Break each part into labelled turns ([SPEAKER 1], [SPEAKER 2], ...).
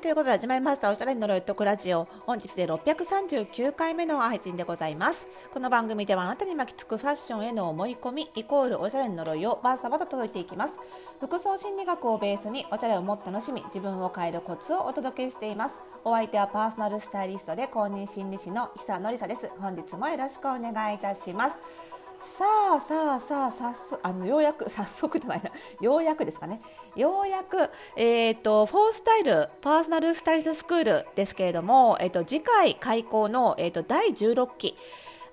[SPEAKER 1] ということで始まりました。おしゃれの呪いとくラジオ。本日で639回目の配信でございます。この番組ではあなたに巻きつくファッションへの思い込みイコールおしゃれの呪いをバーサバと届いていきます。服装心理学をベースにおしゃれをもっと楽しみ自分を変えるコツをお届けしています。お相手はパーソナルスタイリストで公認心理師の久野里沙です。本日もよろしくお願いいたします。さあさあさあ早速あのようやく早速じゃないな。ようやくですかねようやく、えーと、フォースタイルパーソナルスタイリストスクールですけれども、えーと、次回開校の、えーと第16期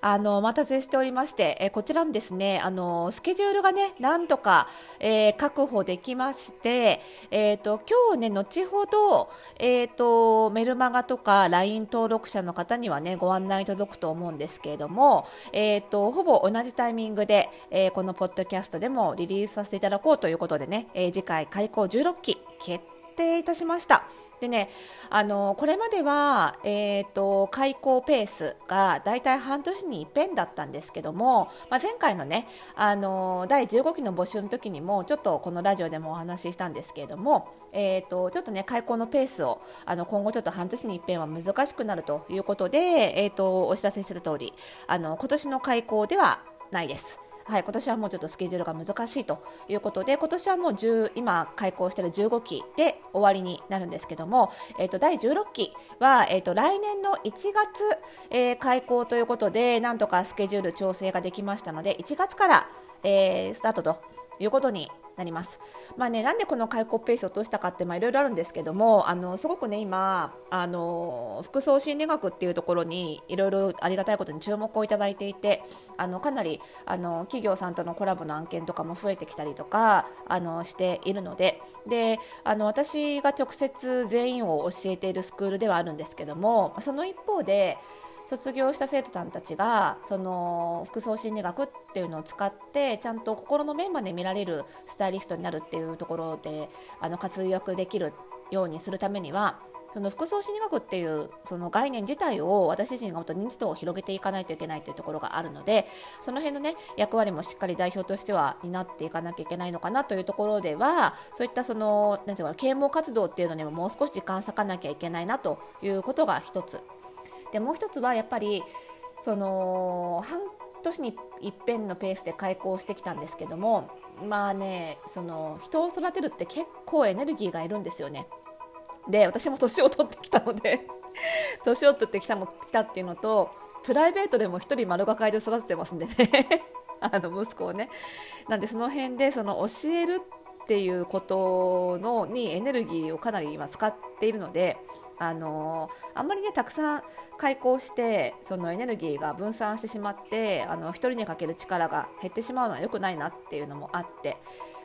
[SPEAKER 1] あのお待たせしておりまして、えこちらのですねあのスケジュールがねなんとか、えー、確保できまして、えーと、今日ね後ほど、えーと、メルマガとか LINE 登録者の方にはねご案内届くと思うんですけれども、えーと、ほぼ同じタイミングで、えー、このポッドキャストでもリリースさせていただこうということでね、えー、次回開校16期決定いたしました。でね、あのこれまでは、えーと、開校ペースがだいたい半年に一遍だったんですけども、まあ、前回のねあの第15期の募集の時にもちょっとこのラジオでもお話ししたんですけれども、えーと、ちょっとね開校のペースをあの今後ちょっと半年に一遍は難しくなるということで、えーとお知らせしてた通りあの今年の開校ではないです。はい、今年はもうちょっとスケジュールが難しいということで今年はもう10今開校している15期で終わりになるんですけども、えーと、第16期は、えーと、来年の1月、えー、開校ということでなんとかスケジュール調整ができましたので1月から、えー、スタートということになります。まあね、なんでこの開口ペースを落としたかっていろいろあるんですけども、あのすごくね今あの服装心理学っていうところにいろいろありがたいことに注目をいただいていて、あのかなりあの企業さんとのコラボの案件とかも増えてきたりとかあのしているので、であの私が直接全員を教えているスクールではあるんですけども、その一方で。卒業した生徒さんたちがその服装心理学っていうのを使ってちゃんと心の面まで見られるスタイリストになるっていうところであの活躍できるようにするためにはその服装心理学っていうその概念自体を私自身がもっと認知度を広げていかないといけないというところがあるのでその辺のね役割もしっかり代表としては担っていかなきゃいけないのかなというところではそういったそのなんていうか啓蒙活動っていうのにももう少し時間割かなきゃいけないなということが一つ。でもう一つはやっぱりその半年に一遍のペースで開校してきたんですけどもまあねその人を育てるって結構エネルギーがいるんですよね。で私も年を取ってきたので 年を取ってきたの来たっていうのとプライベートでも1人丸がかいで育ててますんでね あの息子をねなんでその辺でその教えるっていうことのにエネルギーをかなり今使っているのであのあんまりねたくさん開口してそのエネルギーが分散してしまってあの1人にかける力が減ってしまうのは良くないなっていうのもあって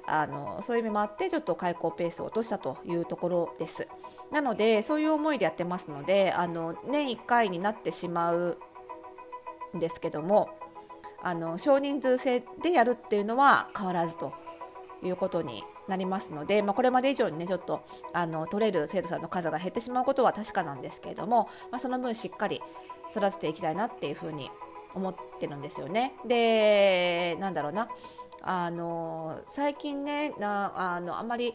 [SPEAKER 1] あのそういう意味もあってちょっと開口ペースを落としたというところです。なのでそういう思いでやってますのであの年1回になってしまうんですけどもあの少人数制でやるっていうのは変わらずということになりますので、まあ、これまで以上にねちょっとあの取れる生徒さんの数が減ってしまうことは確かなんですけれども、まあ、その分しっかり育てていきたいなっていうふうに思ってるんですよね。でなんだろうなあの最近ねなあのあんまり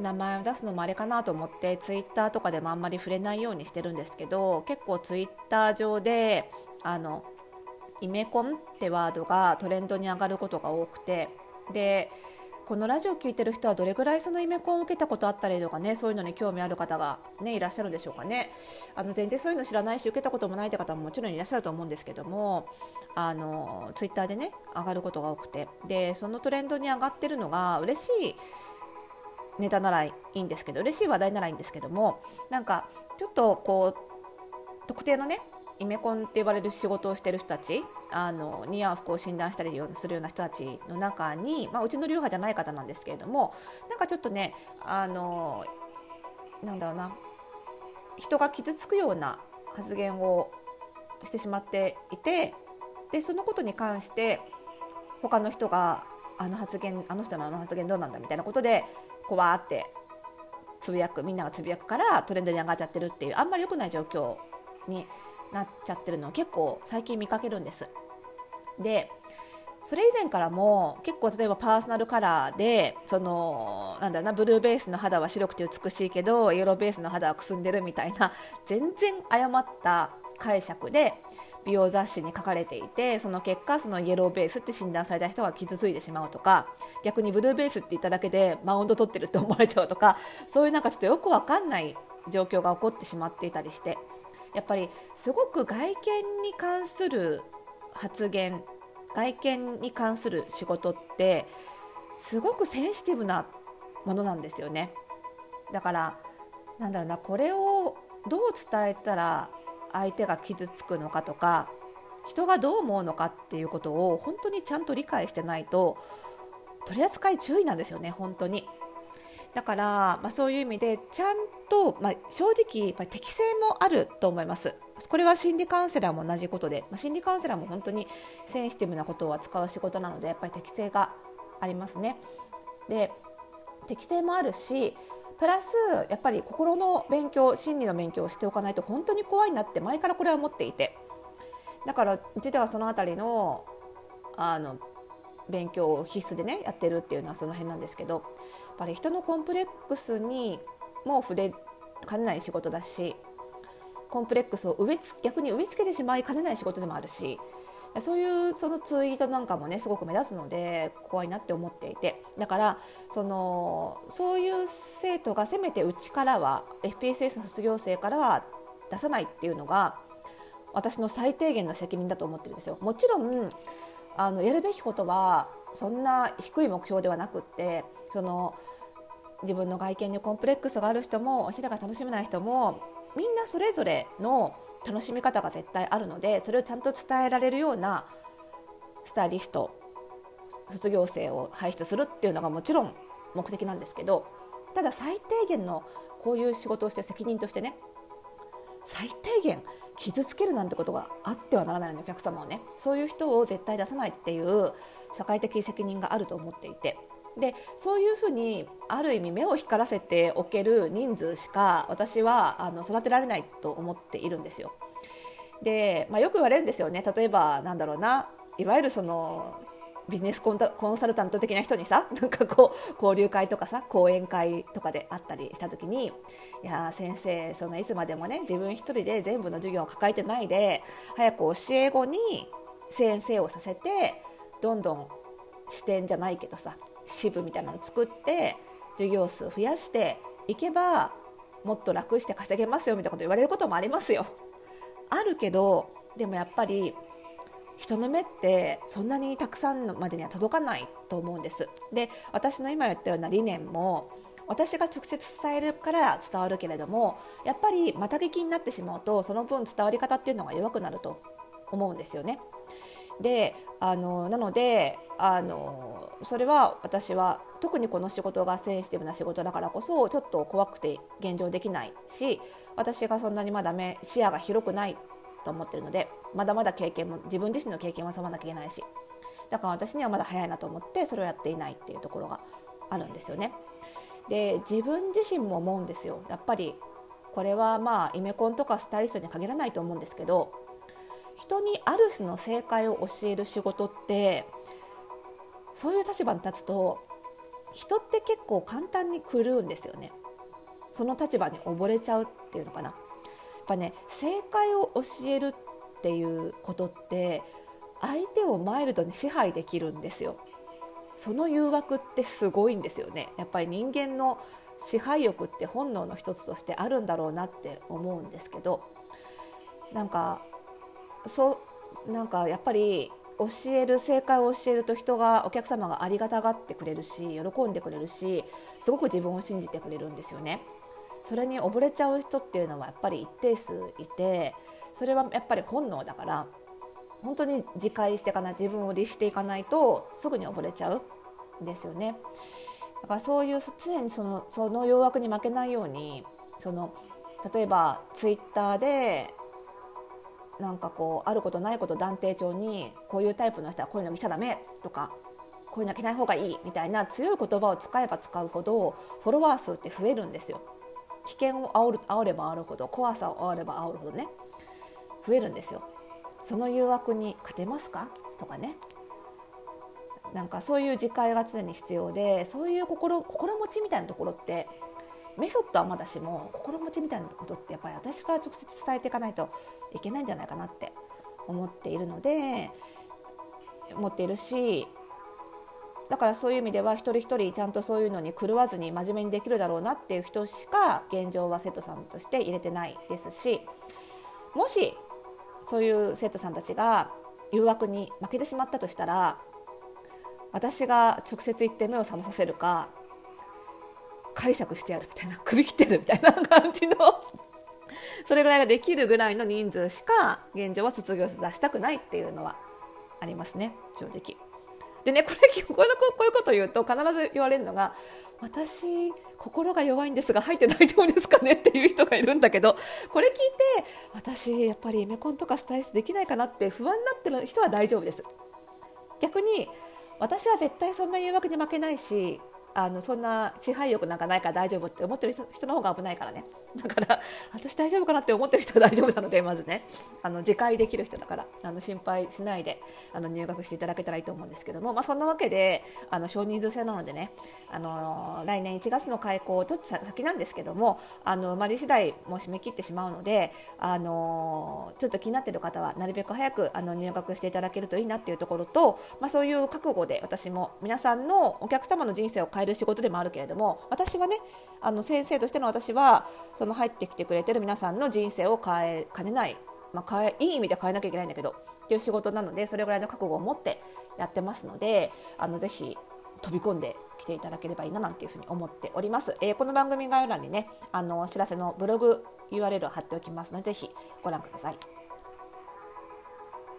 [SPEAKER 1] 名前を出すのもあれかなと思ってツイッターとかでもあんまり触れないようにしてるんですけど結構ツイッター上であのイメコンってワードがトレンドに上がることが多くてでこのラジオを聴いてる人はどれぐらいそのイメコンを受けたことあったりとかねそういうのに興味ある方が、ね、いらっしゃるんでしょうかね。あの全然そういうの知らないし受けたこともないって方ももちろんいらっしゃると思うんですけどもあのツイッターでね上がることが多くて。でそのトレンドに上がってるのが嬉しいネタならいいんですけど嬉しい話題ならいいんですけどもなんかちょっとこう特定のねイメコンって言われる仕事をしてる人たちあの似合う服を診断したりするような人たちの中に、まあ、うちの流派じゃない方なんですけれどもなんかちょっとねあのなんだろうな人が傷つくような発言をしてしまっていてでそのことに関して他の人があの発言あの人のあの発言どうなんだみたいなことでこわってつぶやくみんながつぶやくからトレンドに上がっちゃってるっていうあんまり良くない状況になっちゃってるのを結構最近見かけるんです。でそれ以前からも結構例えばパーソナルカラーでそのなんだなブルーベースの肌は白くて美しいけどイエローベースの肌はくすんでるみたいな全然誤った解釈で美容雑誌に書かれていてその結果そのイエローベースって診断された人が傷ついてしまうとか逆にブルーベースって言っただけでマウンド取ってるって思われちゃうとかそういうなんかちょっとよくわかんない状況が起こってしまっていたりしてやっぱりすごく外見に関する発言外見に関する仕事ってすごくセンシティブなものなんですよねだからなんだろうなこれをどう伝えたら相手が傷つくのかとか人がどう思うのかっていうことを本当にちゃんと理解してないと取り扱い注意なんですよね本当に。だから、まあ、そういう意味でちゃんと、まあ、正直適性もあると思います。これは心理カウンセラーも同じことで、まあ、心理カウンセラーも本当にセンシティブなことを扱う仕事なのでやっぱり適性がありますね。で適性もあるしプラスやっぱり心の勉強心理の勉強をしておかないと本当に怖いなって前からこれは思っていて。だからうちではその辺りのあの勉強を必須でねやってるっていうのはその辺なんですけどやっぱり人のコンプレックスにも触れかねない仕事だしコンプレックスを植えつ逆に植え付けてしまいかねない仕事でもあるしそういうそのツイートなんかもねすごく目立つので怖いなって思っていてだからそのそういう生徒がせめてうちからは FPSS の卒業生からは出さないっていうのが私の最低限の責任だと思ってるんですよ。もちろんあのやるべきことはそんな低い目標ではなくってその自分の外見にコンプレックスがある人もおしゃれが楽しめない人もみんなそれぞれの楽しみ方が絶対あるのでそれをちゃんと伝えられるようなスタイリスト卒業生を輩出するっていうのがもちろん目的なんですけどただ最低限のこういう仕事をして責任としてね最低限傷つけるなんてことがあってはならないのお客様をねそういう人を絶対出さないっていう社会的責任があると思っていてでそういうふうにある意味目を光らせておける人数しか私はあの育てられないと思っているんですよ。で、まあ、よく言われるんですよね例えばなんだろうないわゆるそのビジネスコンサルタント的な人にさ なんかこう交流会とかさ講演会とかであったりした時に「いや先生そのいつまでもね自分一人で全部の授業を抱えてないで早く教え子に先生をさせてどんどん視点じゃないけどさ支部みたいなのを作って授業数増やしていけばもっと楽して稼げますよみたいなこと言われることもありますよ。あるけどでもやっぱり人の目ってそんなにたくさんまでには届かないと思うんです。で私の今言ったような理念も私が直接伝えるから伝わるけれどもやっぱりまた聞きになってしまうとその分伝わり方っていうのが弱くなると思うんですよね。であのなのであのそれは私は特にこの仕事がセンシティブな仕事だからこそちょっと怖くて現状できないし私がそんなにまだ目視野が広くないと思ってるのでまだまだ経験も自分自身の経験は積まなきゃいけないしだから私にはまだ早いなと思ってそれをやっていないっていうところがあるんですよね。で自分自身も思うんですよやっぱりこれはまあイメコンとかスタイリストに限らないと思うんですけど人にある種の正解を教える仕事ってそういう立場に立つと人って結構簡単に狂うんですよね。その立場に溺れちゃうっていうのかな。やっぱね正解を教えるっていうことって相手をマイルドに支配できるんですよ。その誘惑ってすごいんですよね。やっぱり人間の支配欲って本能の一つとしてあるんだろうなって思うんですけどなんかそうなんかやっぱり教える正解を教えると人がお客様がありがたがってくれるし喜んでくれるしすごく自分を信じてくれるんですよね。それに溺れちゃう人っていうのはやっぱり一定数いてそれはやっぱり本能だから本当に自戒していかない自分を律していかないとすぐに溺れちゃうんですよね。だからそういう常にそのその誘惑に負けないようにその例えばツイッターでなんかこうあることないこと断定帳にこういうタイプの人はこういうの見ちゃダメとかこういうの着ない方がいいみたいな強い言葉を使えば使うほどフォロワー数って増えるんですよ。危険を煽る煽れば煽るほど怖さを煽れば煽るほどね増えるんですよ。その誘惑に勝てますか？とかねなんかそういう自戒が常に必要でそういう心心持ちみたいなところってメソッドはまだしも心持ちみたいなことってやっぱり私から直接伝えていかないといけないんじゃないかなって思っているので思っているしだからそういう意味では一人一人ちゃんとそういうのに狂わずに真面目にできるだろうなっていう人しか現状は生徒さんとして入れてないですしもしそういう生徒さんたちが誘惑に負けてしまったとしたら私が直接言って目を覚まさせるか解釈してやるみたいな首切ってるみたいな感じの。それぐらいができるぐらいの人数しか現状は卒業生出したくないっていうのはありますね。正直。でね これこういうこと言うと必ず言われるのが私心が弱いんですが入って大丈夫ですかね？っていう人がいるんだけど これ聞いて私やっぱりイメコンとかスタイリストできないかなって不安になってる人は大丈夫です逆に私は絶対そんな誘惑に負けないしあのそんな支配欲なんかないから大丈夫って思ってる人の方が危ないからね。だから私大丈夫かなって思ってる人は大丈夫なのでまずねあの自戒できる人だからあの心配しないであの入学していただけたらいいと思うんですけども、まあ、そんなわけであの少人数制なのでねあの来年1月の開校ちょっと先なんですけどもあの生まれ次第もう締め切ってしまうのであのちょっと気になってる方はなるべく早くあの入学していただけるといいなっていうところと、まあ、そういう覚悟で私も皆さんのお客様の人生を変ええる仕事でもあるけれども私はねあの先生としての私はその入ってきてくれてる皆さんの人生を変えかねない、まあ、変えいい意味で変えなきゃいけないんだけどっていう仕事なのでそれぐらいの覚悟を持ってやってますのであのぜひ飛び込んで来ていただければいいななんていうふうに思っております。えー、この番組概要欄にねあのお知らせのブログ URL を貼っておきますのでぜひご覧ください。